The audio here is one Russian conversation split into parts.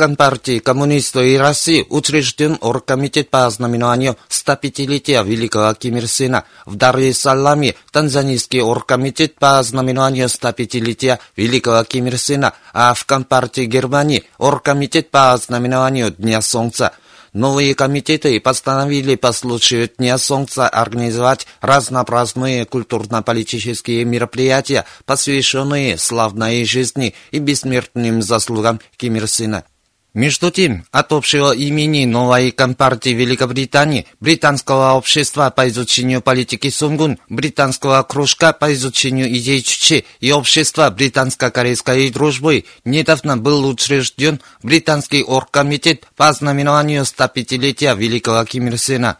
Компартии коммунистов и России учрежден Оргкомитет по знаменованию 105-летия Великого Ким Ир Сена. В Дар-Саламе Танзанийский Оргкомитет по знаменованию 105-летия Великого Ким Ир Сена, а в Компартии Германии Оргкомитет по знаменованию Дня Солнца – Новые комитеты постановили по случаю Дня Солнца организовать разнообразные культурно-политические мероприятия, посвященные славной жизни и бессмертным заслугам Ким Ир Сена. Между тем, от общего имени новой Компартии Великобритании, Британского общества по изучению политики Сунгун, Британского кружка по изучению идей Чучи и Общества британско-корейской дружбы недавно был учрежден Британский оргкомитет по знаменованию 105-летия Великого Ким Ир Сена.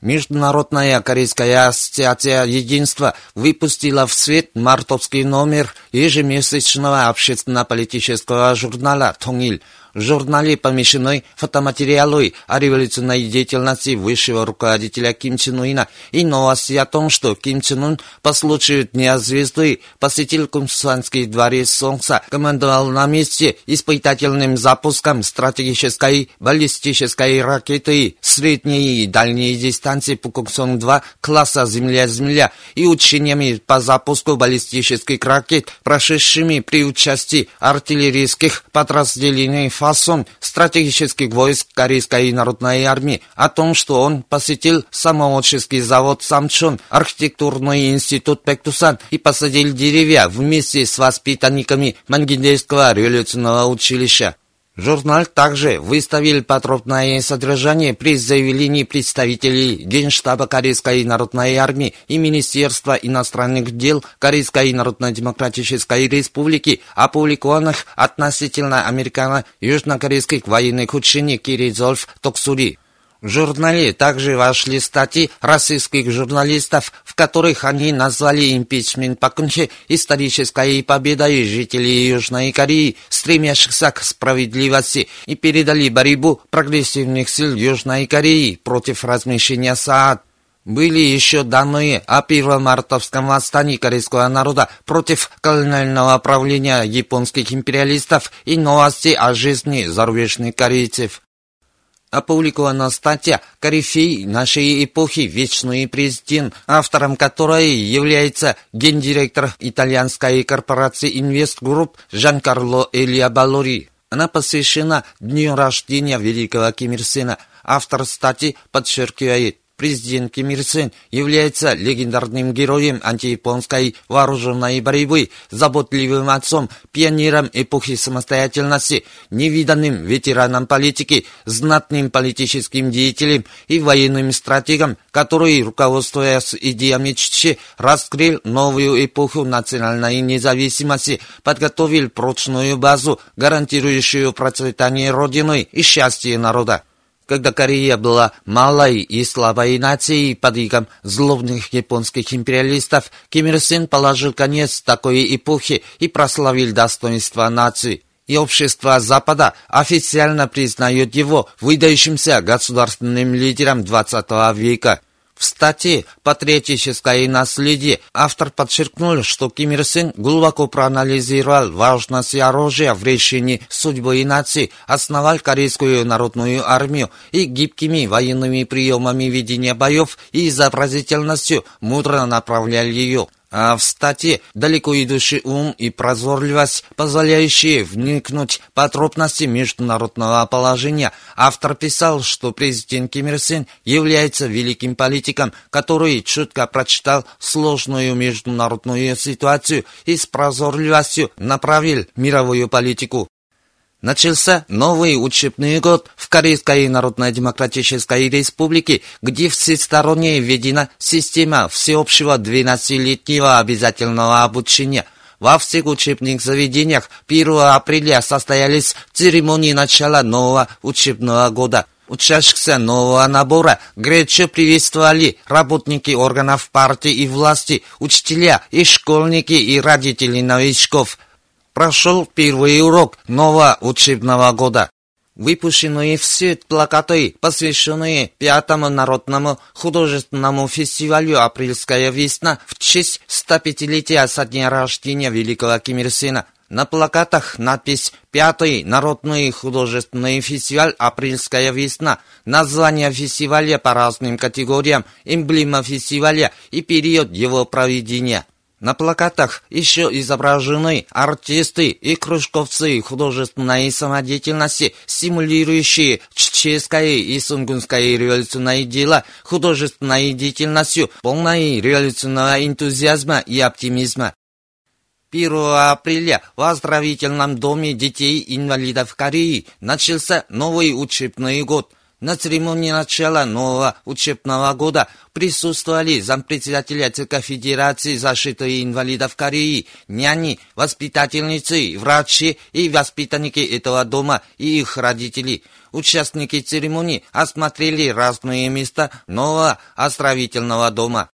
Международная Корейская ассоциация единства выпустила в свет мартовский номер ежемесячного общественно-политического журнала «Тонгил», в журнале помещены фотоматериалы о революционной деятельности высшего руководителя Ким Чен Уина и новости о том, что Ким Чен Ун по случаю Дня Звезды посетил Кумсанский дворец Солнца, командовал на месте испытательным запуском стратегической баллистической ракеты средней и дальней дистанции Пукуксон-2 класса Земля-Земля и учениями по запуску баллистических ракет, прошедшими при участии артиллерийских подразделений фасон стратегических войск Корейской народной армии о том, что он посетил самоучительский завод Самчон, архитектурный институт Пектусан и посадил деревья вместе с воспитанниками Мангиндейского революционного училища. Журнал также выставил подробное содержание при заявлении представителей Генштаба Корейской народной армии и Министерства иностранных дел Корейской народно-демократической республики, опубликованных относительно американо-южнокорейских военных учений Киризольф Токсури. В журнале также вошли статьи российских журналистов, в которых они назвали импичмент Пакунхе исторической победой жителей Южной Кореи, стремящихся к справедливости, и передали борьбу прогрессивных сил Южной Кореи против размещения СААД. Были еще данные о первомартовском восстании корейского народа против колониального правления японских империалистов и новости о жизни зарубежных корейцев опубликована статья «Корифей нашей эпохи. Вечный президент», автором которой является гендиректор итальянской корпорации Invest Group Жан-Карло Элия Балори. Она посвящена дню рождения великого Ким Ир Сена. Автор статьи подчеркивает, президент Ким Ир Сен является легендарным героем антияпонской вооруженной борьбы, заботливым отцом, пионером эпохи самостоятельности, невиданным ветераном политики, знатным политическим деятелем и военным стратегом, который, руководствуясь идеями Чичи, раскрыл новую эпоху национальной независимости, подготовил прочную базу, гарантирующую процветание Родины и счастье народа. Когда Корея была малой и слабой нацией под игом злобных японских империалистов, Ким Ир Сен положил конец такой эпохе и прославил достоинство нации. И общество Запада официально признает его выдающимся государственным лидером 20 века. В статье «Патриотическое наследие» автор подчеркнул, что Ким Ир Сен глубоко проанализировал важность оружия в решении судьбы нации, основал Корейскую народную армию и гибкими военными приемами ведения боев и изобразительностью мудро направлял ее а в статье далеко идущий ум и прозорливость, позволяющие вникнуть в подробности международного положения. Автор писал, что президент Ким Ир Сен является великим политиком, который четко прочитал сложную международную ситуацию и с прозорливостью направил мировую политику. Начался новый учебный год в Корейской Народно-Демократической Республике, где всесторонне введена система всеобщего 12-летнего обязательного обучения. Во всех учебных заведениях 1 апреля состоялись церемонии начала нового учебного года – Учащихся нового набора горячо приветствовали работники органов партии и власти, учителя и школьники и родители новичков. Прошел первый урок нового учебного года. Выпущенные в свет плакаты, посвященные пятому народному художественному фестивалю «Апрельская весна» в честь 105-летия со дня рождения великого Ким Ир Сена, на плакатах надпись «Пятый народный художественный фестиваль «Апрельская весна», название фестиваля по разным категориям, эмблема фестиваля и период его проведения. На плакатах еще изображены артисты и кружковцы художественной самодеятельности, стимулирующие чеченское и сунгунское революционное дело художественной деятельностью, полной революционного энтузиазма и оптимизма. 1 апреля в оздоровительном доме детей-инвалидов Кореи начался новый учебный год. На церемонии начала нового учебного года присутствовали зампредседателя ЦК Федерации защиты инвалидов Кореи, няни, воспитательницы, врачи и воспитанники этого дома и их родители. Участники церемонии осмотрели разные места нового оздоровительного дома.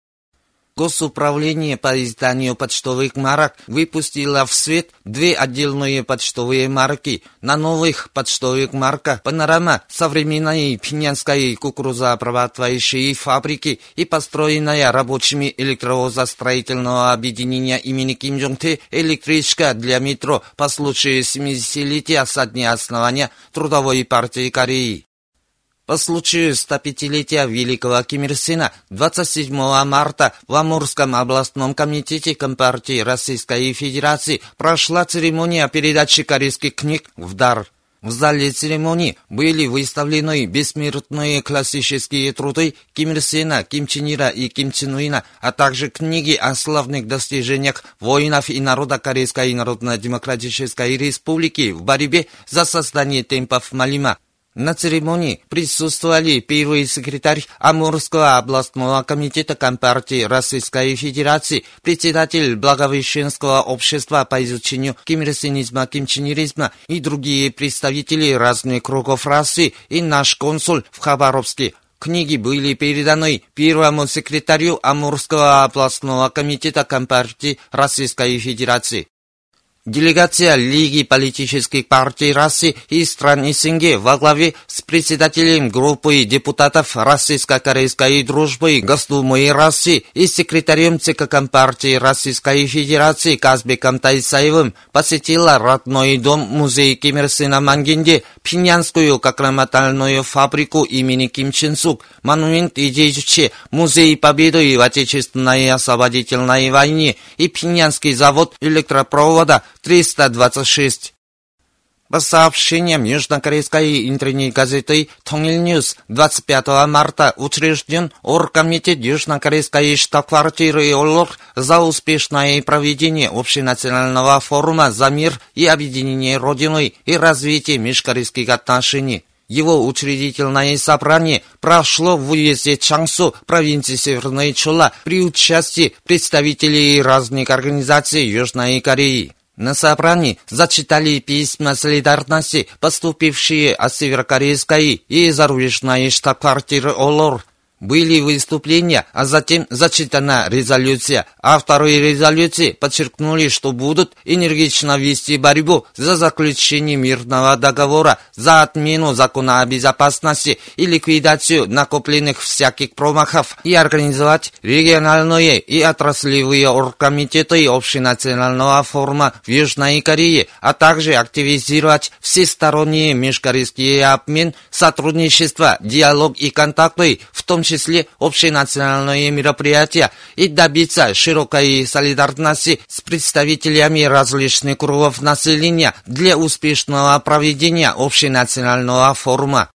Госуправление по изданию почтовых марок выпустило в свет две отдельные почтовые марки. На новых почтовых марках панорама современной пинянской кукурузообрабатывающей фабрики и построенная рабочими электровозостроительного объединения имени Ким Чжон Тэ электричка для метро по случаю 70-летия со дня основания Трудовой партии Кореи. По случаю 105-летия Великого Ким Ир Сена 27 марта в Амурском областном комитете Компартии Российской Федерации прошла церемония передачи корейских книг в дар. В зале церемонии были выставлены бессмертные классические труды Ким Ир Сена, Ким Чен Ира и Ким Чен Уина, а также книги о славных достижениях воинов и народа Корейской Народно-Демократической Республики в борьбе за создание темпов Малима. На церемонии присутствовали первый секретарь Амурского областного комитета Компартии Российской Федерации, председатель Благовещенского общества по изучению кимирсинизма, кимчинеризма и другие представители разных кругов расы и наш консул в Хабаровске. Книги были переданы первому секретарю Амурского областного комитета Компартии Российской Федерации. Делегация Лиги политических партий России и стран СНГ во главе с председателем группы депутатов Российско-Корейской дружбы Госдумы России и секретарем ЦК Компартии Российской Федерации Казбеком Тайсаевым посетила родной дом музей Ким Ир Сена Мангенде, Пинянскую кокроматальную фабрику имени Ким Чен Сук, монумент идей музей Победы в Отечественной освободительной войне и Пинянский завод электропровода 326. По сообщениям южнокорейской интернет-газеты «Тонгильньюз» 25 марта учрежден Оргкомитет Южнокорейской штаб-квартиры ОЛОР за успешное проведение общенационального форума за мир и объединение Родины и развитие межкорейских отношений. Его учредительное собрание прошло в уезде Чангсу, провинции Северной Чула, при участии представителей разных организаций Южной Кореи. На собрании зачитали письма солидарности, поступившие от северокорейской и зарубежной штаб-квартиры ОЛОР были выступления, а затем зачитана резолюция. Авторы резолюции подчеркнули, что будут энергично вести борьбу за заключение мирного договора, за отмену закона о безопасности и ликвидацию накопленных всяких промахов и организовать региональные и отраслевые оргкомитеты общенационального форума в Южной Корее, а также активизировать всесторонние межкорейские обмен, сотрудничество, диалог и контакты, в том числе числе общенациональные мероприятия и добиться широкой солидарности с представителями различных кругов населения для успешного проведения общенационального форума.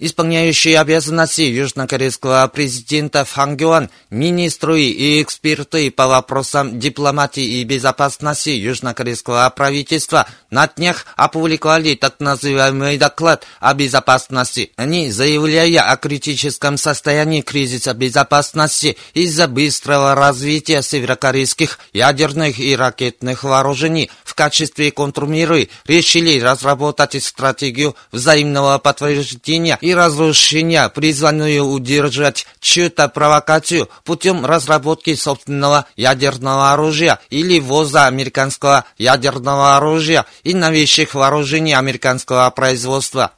Исполняющий обязанности южнокорейского президента Фан Гюан, министры и эксперты по вопросам дипломатии и безопасности южнокорейского правительства на днях опубликовали так называемый доклад о безопасности. Они, заявляя о критическом состоянии кризиса безопасности из-за быстрого развития северокорейских ядерных и ракетных вооружений, в качестве контрмеры решили разработать стратегию взаимного подтверждения и разрушения, призванную удержать чью-то провокацию путем разработки собственного ядерного оружия или ввоза американского ядерного оружия и новейших вооружений американского производства.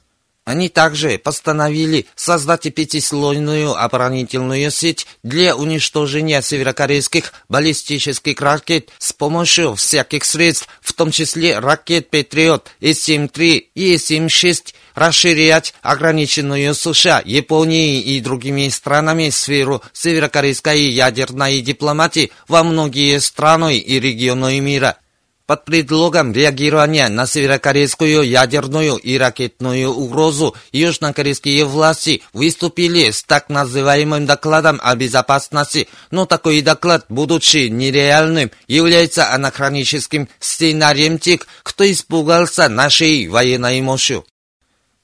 Они также постановили создать пятислойную оборонительную сеть для уничтожения северокорейских баллистических ракет с помощью всяких средств, в том числе ракет «Патриот», С-7-3 и С-7-6, расширять ограниченную США, Японией и другими странами сферу северокорейской ядерной дипломатии во многие страны и регионы мира – под предлогом реагирования на северокорейскую ядерную и ракетную угрозу южнокорейские власти выступили с так называемым докладом о безопасности, но такой доклад, будучи нереальным, является анахроническим сценарием тех, кто испугался нашей военной мощью.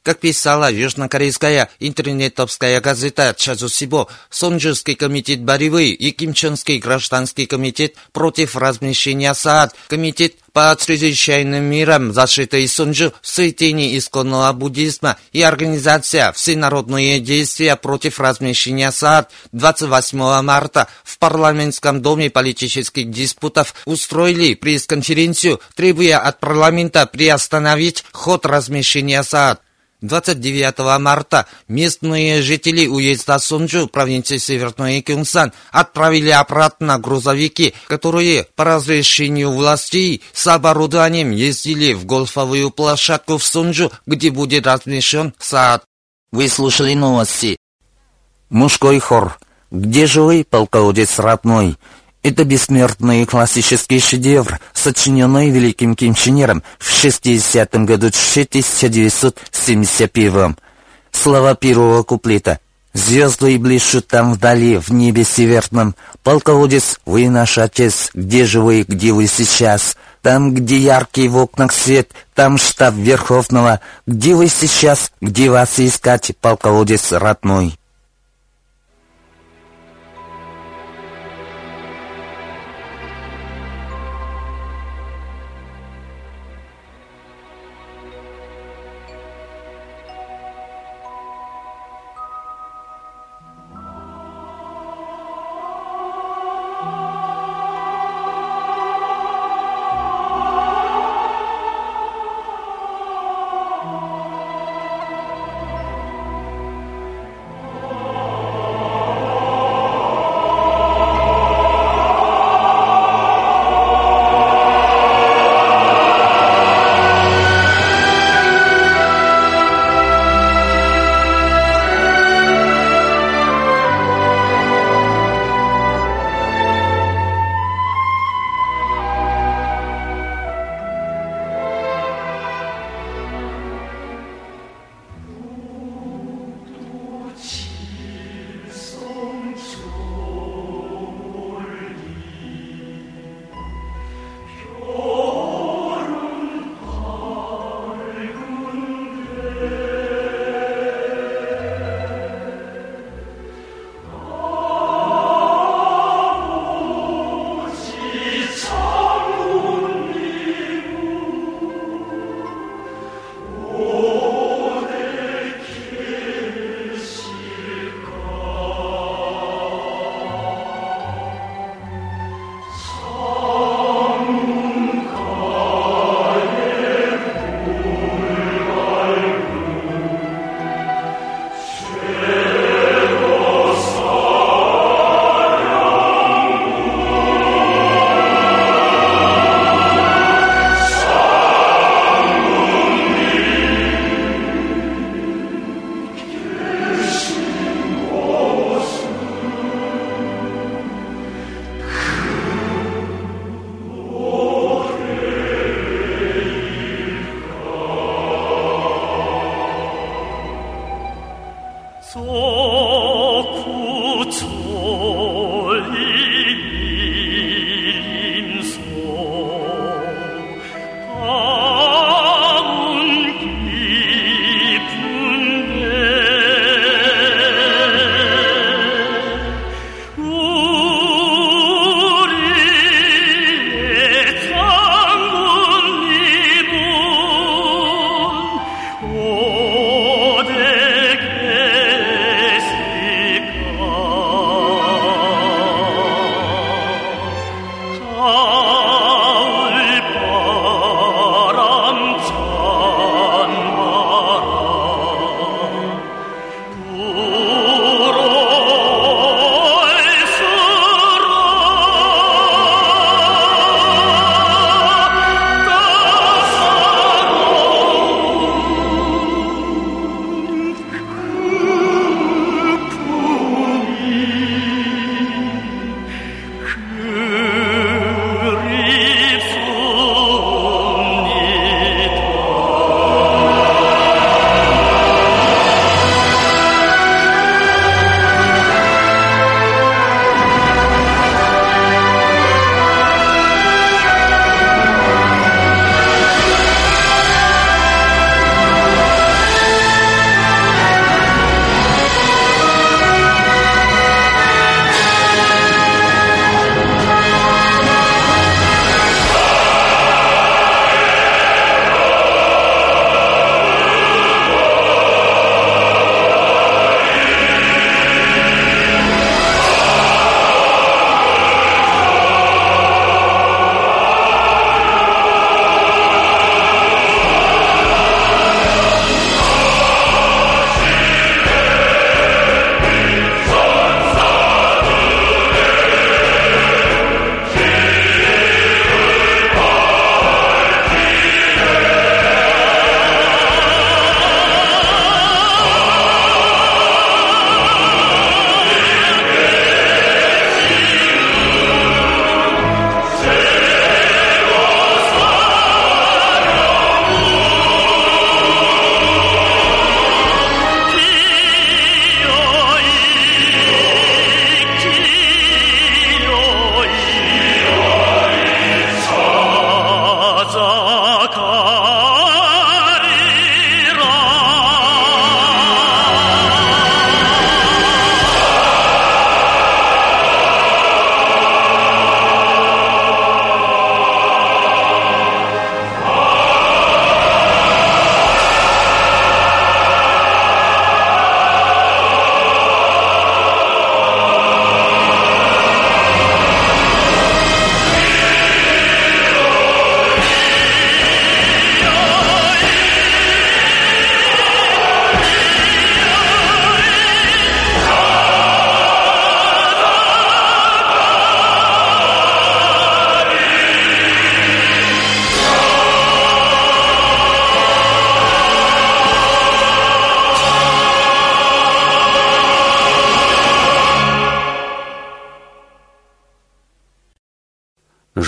Как писала южнокорейская интернетовская газета Чазусибо, Сонджурский комитет борьбы и Кимчонский гражданский комитет против размещения СААД, комитет по чрезвычайным мирам защиты Сонджу святыни исконного буддизма и организация «Всенародные действия против размещения СААД» 28 марта в парламентском доме политических диспутов устроили пресс-конференцию, требуя от парламента приостановить ход размещения СААД. 29 марта местные жители уезда Сунджу, провинции Северный Кюнсан, отправили обратно грузовики, которые по разрешению властей с оборудованием ездили в гольфовую площадку в Сунджу, где будет размещен сад. Вы слушали новости. Мужской хор. Где же вы, полководец родной? Это бессмертный классический шедевр, сочиненный великим кинчинером в 60-м году 1971 Слова первого куплета. Звезды блещут там вдали, в небе северном. Полководец, вы наш отец, где же вы, где вы сейчас? Там, где яркий в окнах свет, там штаб Верховного. Где вы сейчас, где вас искать, полководец родной?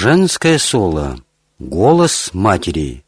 Женское соло. Голос матери.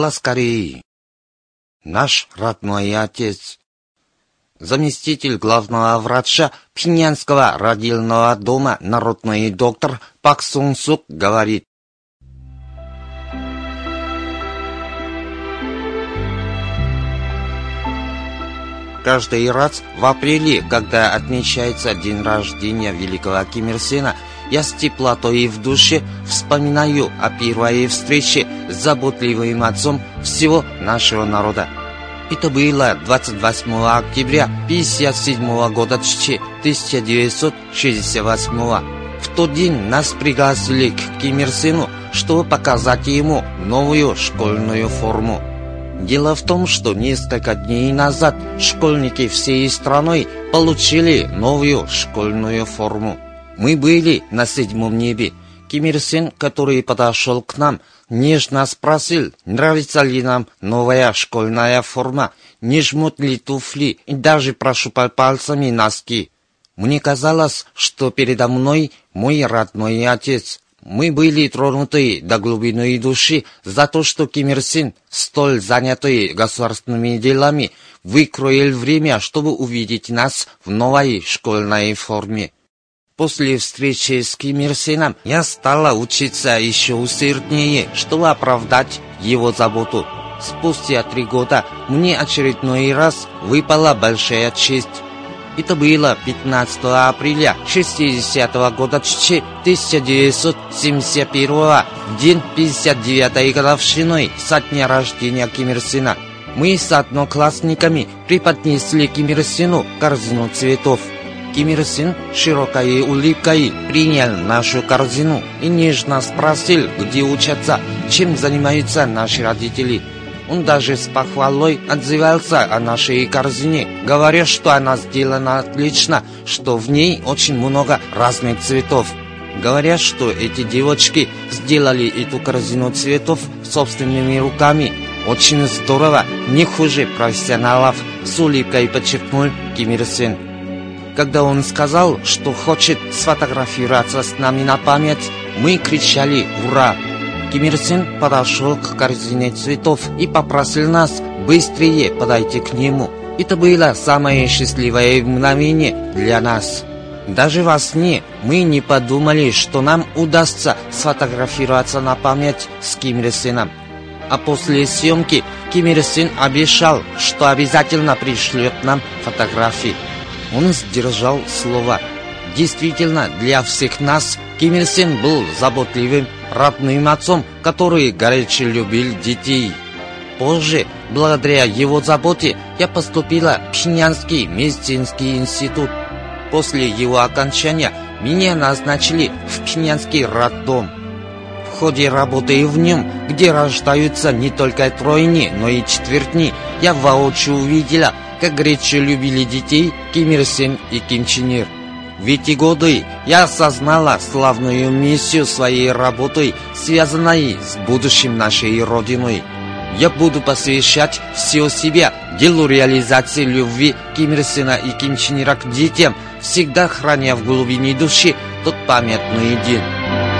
Было скорее. Наш родной отец, заместитель главного врача Пхенянского родильного дома, народный доктор Пак Сун Сук говорит. Каждый раз в апреле, когда отмечается день рождения великого Ким Ир Сена, я с теплотой в душе вспоминаю о первой встрече с заботливым отцом всего нашего народа. Это было 28 октября 1957 года 1968 В тот день нас пригласили к Ким Ир Сену, чтобы показать ему новую школьную форму. Дело в том, что несколько дней назад школьники всей страной получили новую школьную форму. Мы были на седьмом небе. Ким Ир Сен, который подошел к нам, нежно спросил, нравится ли нам новая школьная форма, не жмут ли туфли и даже прошупал пальцами носки. Мне казалось, что передо мной мой родной отец. Мы были тронуты до глубины души за то, что Ким Ир Син, столь занятый государственными делами, выкроил время, чтобы увидеть нас в новой школьной форме. После встречи с Ким Ир Сеном я стала учиться еще усерднее, чтобы оправдать его заботу. Спустя три года мне очередной раз выпала большая честь это было 15 апреля 60 -го года 1971 день 59-й годовщины со дня рождения Ким Ир Сена. Мы с одноклассниками преподнесли Ким Ир Сену корзину цветов. Ким Ир Сен широкой улыбкой принял нашу корзину и нежно спросил, где учатся, чем занимаются наши родители. Он даже с похвалой отзывался о нашей корзине, говоря, что она сделана отлично, что в ней очень много разных цветов. Говорят, что эти девочки сделали эту корзину цветов собственными руками. Очень здорово, не хуже профессионалов, с улыбкой подчеркнул Ким Ир Сен. Когда он сказал, что хочет сфотографироваться с нами на память, мы кричали «Ура!». Ким Ир Сен подошел к корзине цветов и попросил нас быстрее подойти к нему. Это было самое счастливое мгновение для нас. Даже во сне мы не подумали, что нам удастся сфотографироваться на память с Ким Ир Сеном. А после съемки Ким Ир Сен обещал, что обязательно пришлет нам фотографии. Он сдержал слово. Действительно, для всех нас Ким Ир Сен был заботливым родным отцом, который горячо любил детей. Позже, благодаря его заботе, я поступила в Пхеньянский медицинский институт. После его окончания меня назначили в Пхеньянский роддом. В ходе работы в нем, где рождаются не только тройни, но и четвертни, я воочию увидела, как горячо любили детей Ким Ир Сен и Ким Чен Ир. В эти годы я осознала славную миссию своей работы, связанной с будущим нашей Родиной. Я буду посвящать все себя делу реализации любви Ким Ир Сена и Ким Чен Ира к детям, всегда храня в глубине души тот памятный день.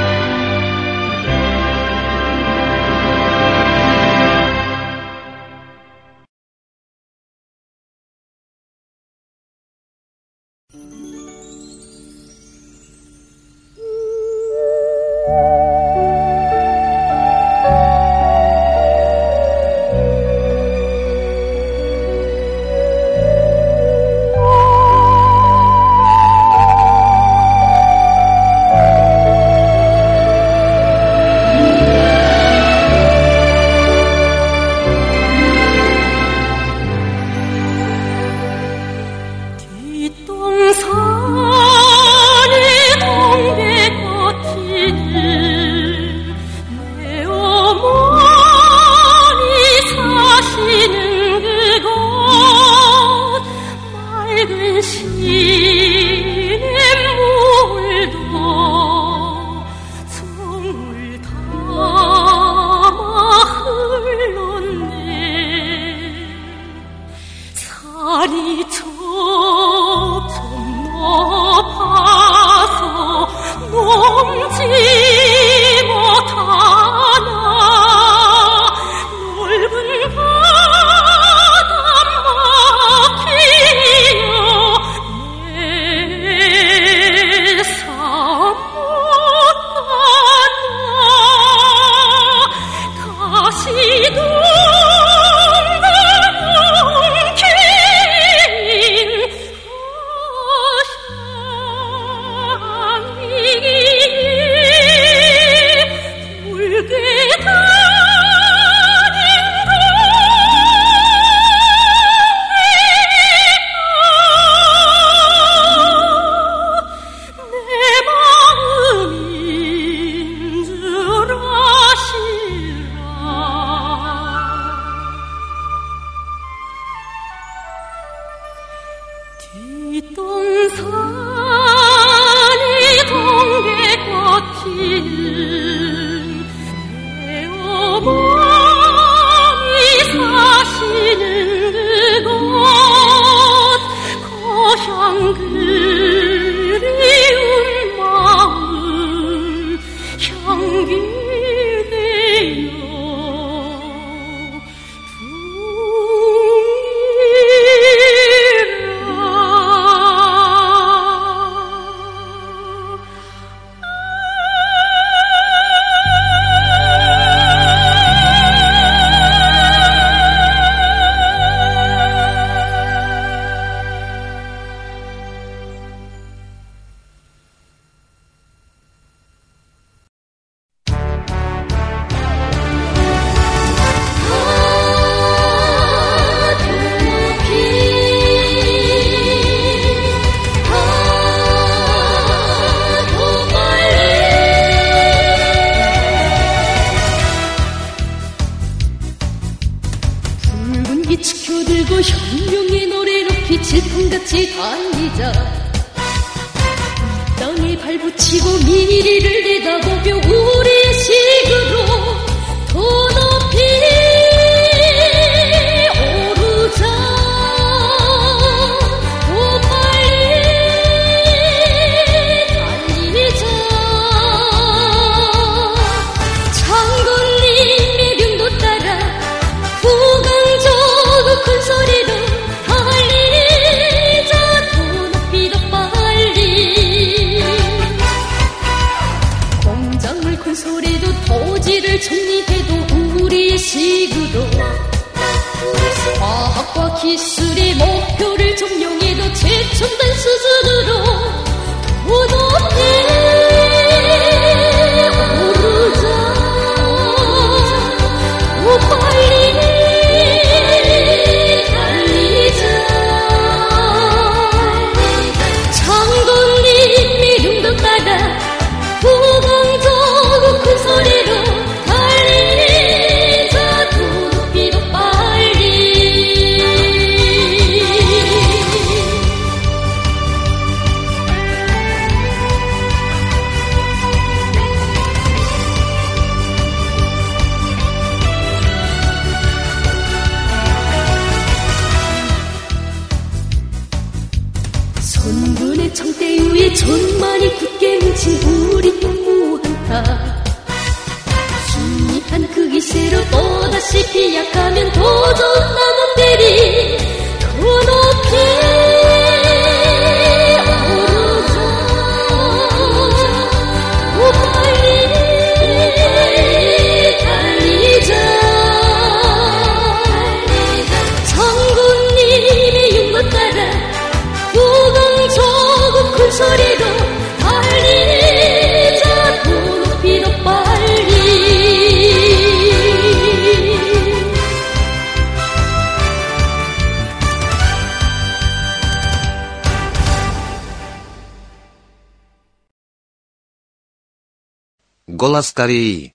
Голос Кореи.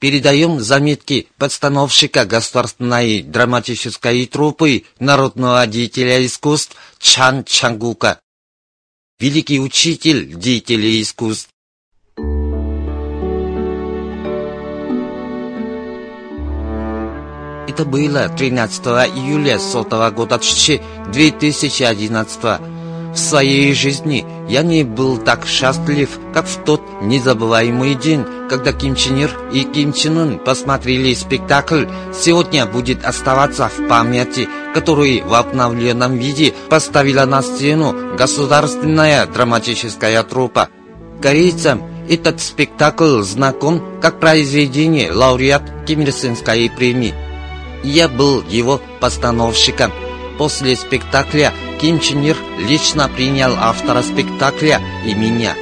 Передаем заметки подстановщика государственной драматической труппы народного деятеля искусств Чан Чангука. Великий учитель деятелей искусств. Это было 13 июля сотого года 2011 В своей жизни я не был так счастлив, как в тот незабываемый день, когда Ким Чен Ир и Ким Чен Ын посмотрели спектакль «Сегодня будет оставаться в памяти», который в обновленном виде поставила на сцену государственная драматическая труппа. Корейцам этот спектакль знаком как произведение лауреат Ким Ир Сенской премии. Я был его постановщиком. После спектакля Ир лично принял автора спектакля и меня.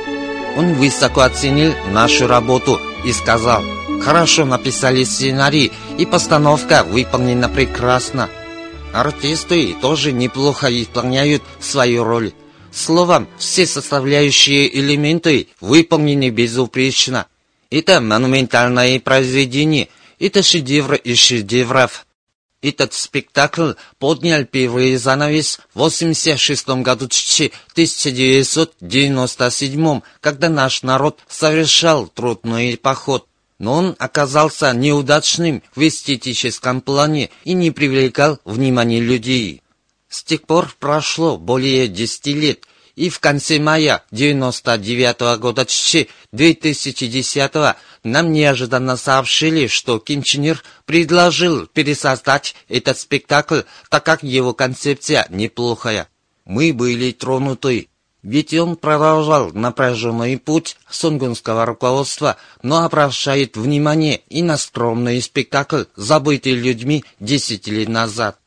Он высоко оценил нашу работу и сказал, «Хорошо написали сценарий, и постановка выполнена прекрасно. Артисты тоже неплохо исполняют свою роль. Словом, все составляющие элементы выполнены безупречно. Это монументальное произведение, это шедевр из шедевров. Этот спектакль поднял первый занавес в 86 году 1997, когда наш народ совершал трудный поход. Но он оказался неудачным в эстетическом плане и не привлекал внимания людей. С тех пор прошло более 10 лет, и в конце мая 99 года 2010 нам неожиданно сообщили, что Ким Чен Ир предложил пересоздать этот спектакль, так как его концепция неплохая. Мы были тронуты. Ведь он продолжал напряженный путь сунгунского руководства, но обращает внимание и на скромный спектакль, забытый людьми 10 лет назад.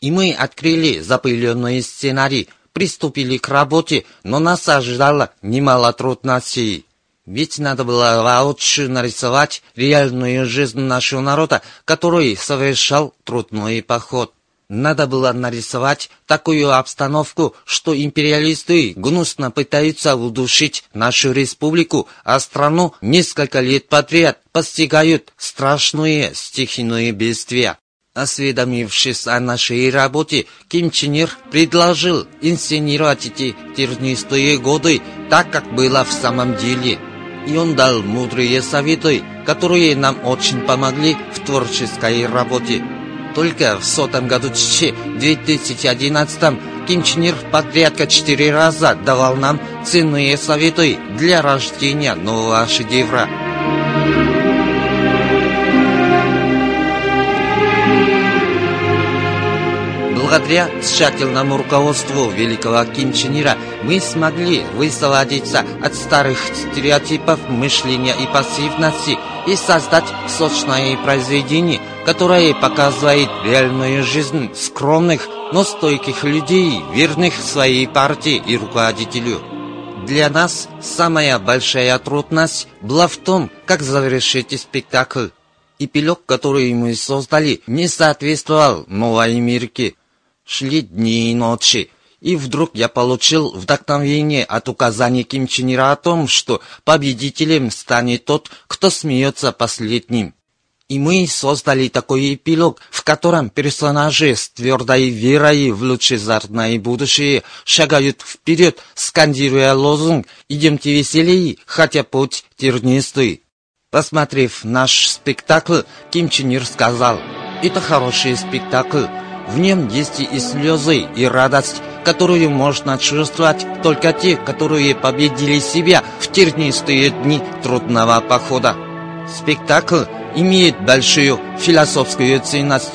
И мы открыли запыленный сценарий, приступили к работе, но нас ожидало немало трудностей. Ведь надо было воочию нарисовать реальную жизнь нашего народа, который совершал трудный поход. Надо было нарисовать такую обстановку, что империалисты гнусно пытаются удушить нашу республику, а страну несколько лет подряд постигают страшные стихийные бедствия. Осведомившись о нашей работе, Ким Чен Ир предложил инсценировать эти тернистые годы так, как было в самом деле. И он дал мудрые советы, которые нам очень помогли в творческой работе. Только в сотом году 2011 Ким Чен Ир подрядка четыре раза давал нам ценные советы для рождения нового шедевра. Благодаря тщательному руководству великого Ким Чен Ира мы смогли высвободиться от старых стереотипов мышления и пассивности и создать сочное произведение, которое показывает реальную жизнь скромных, но стойких людей, верных своей партии и руководителю. Для нас самая большая трудность была в том, как завершить спектакль. И пилок, который мы создали, не соответствовал новой Америке. Шли дни и ночи, и вдруг я получил вдохновение от указаний Ким Чен Ира о том, что победителем станет тот, кто смеется последним. И мы создали такой эпилог, в котором персонажи с твердой верой в лучезарное будущее шагают вперед, скандируя лозунг «Идемте веселей, хотя путь тернистый». Посмотрев наш спектакль, Ким Чен Ир сказал, «Это хороший спектакль, в нем есть и слезы, и радость, которую можно чувствовать только те, которые победили себя в тернистые дни трудного похода. Спектакль имеет большую философскую ценность.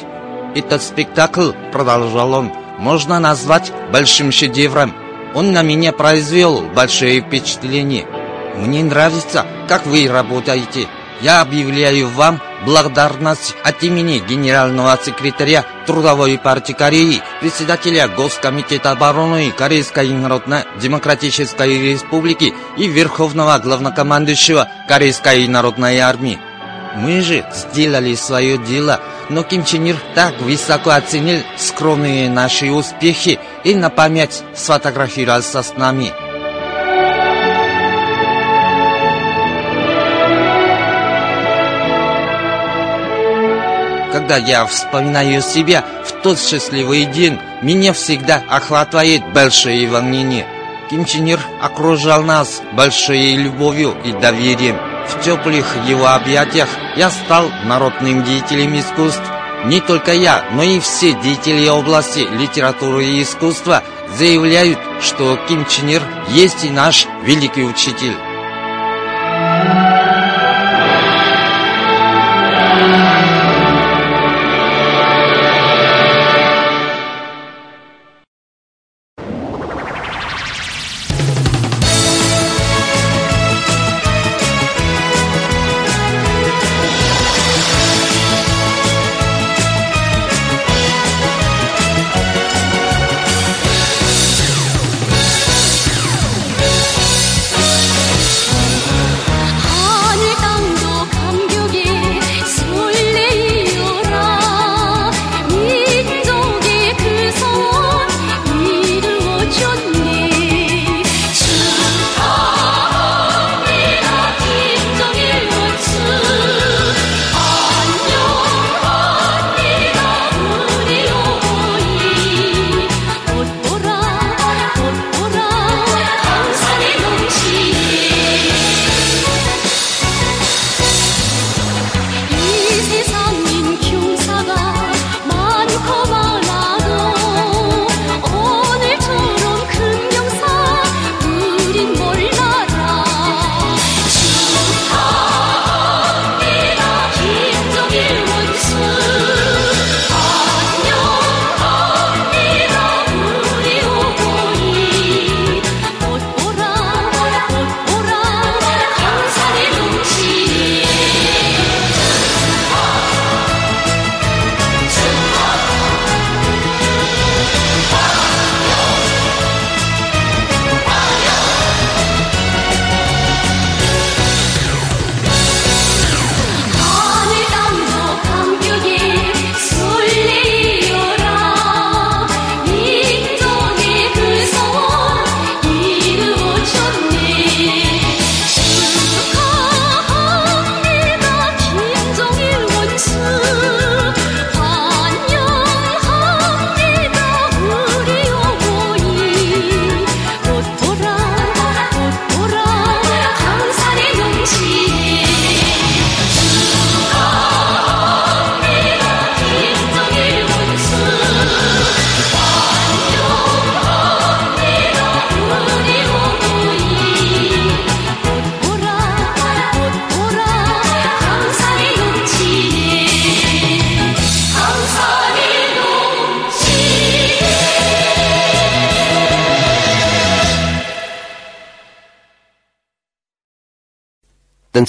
Этот спектакль, продолжал он, можно назвать большим шедевром. Он на меня произвел большое впечатление. Мне нравится, как вы работаете. Я объявляю вам благодарность от имени генерального секретаря Трудовой партии Кореи, председателя Госкомитета обороны Корейской Народно-Демократической Республики и Верховного Главнокомандующего Корейской Народной Армии. Мы же сделали свое дело, но Ким Чен Ир так высоко оценил скромные наши успехи и на память сфотографировался с нами. Когда я вспоминаю себя в тот счастливый день, меня всегда охватывает большое волнение. Ким Чен Ир окружал нас большой любовью и доверием. В теплых его объятиях я стал народным деятелем искусств. Не только я, но и все деятели области литературы и искусства заявляют, что Ким Чен Ир есть и наш великий учитель.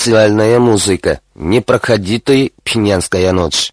Танцевальная музыка. Не проходи пьянская ночь.